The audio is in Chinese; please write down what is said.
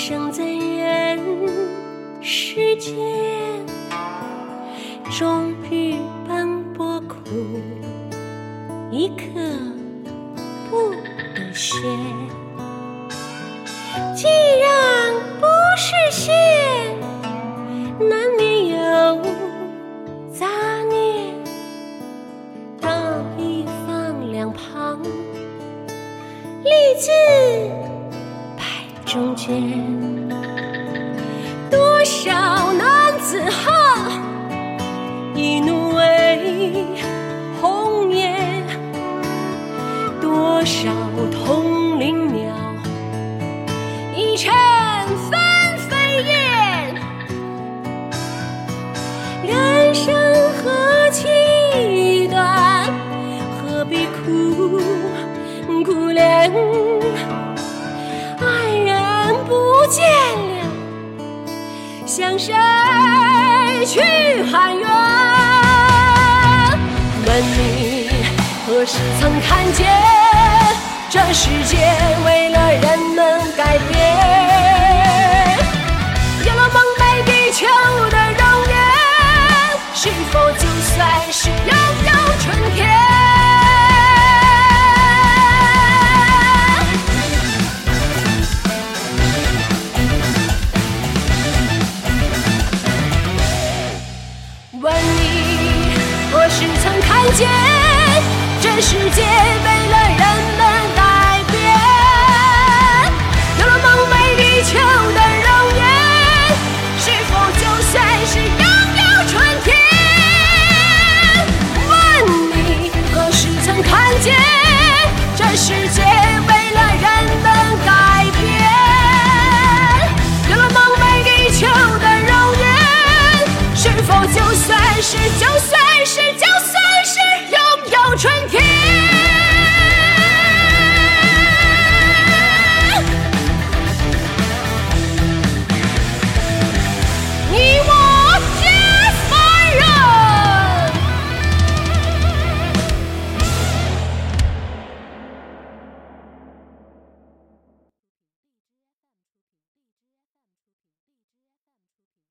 生在人世间终日奔波苦一刻不得闲既然不是仙难免有杂念道义放两旁利字中间。多少男子汉，一怒为红颜；多少同林鸟，一尘纷飞燕。人生何其短，何必苦苦恋？向谁去喊冤？问你何时曾看见这世界为了人们改变？见这世界为了人们改变？有了梦寐以求的容颜，是否就算是拥有春天？问你何时曾看见这世界为了人们改变？有了梦寐以求的容颜。是否就算是就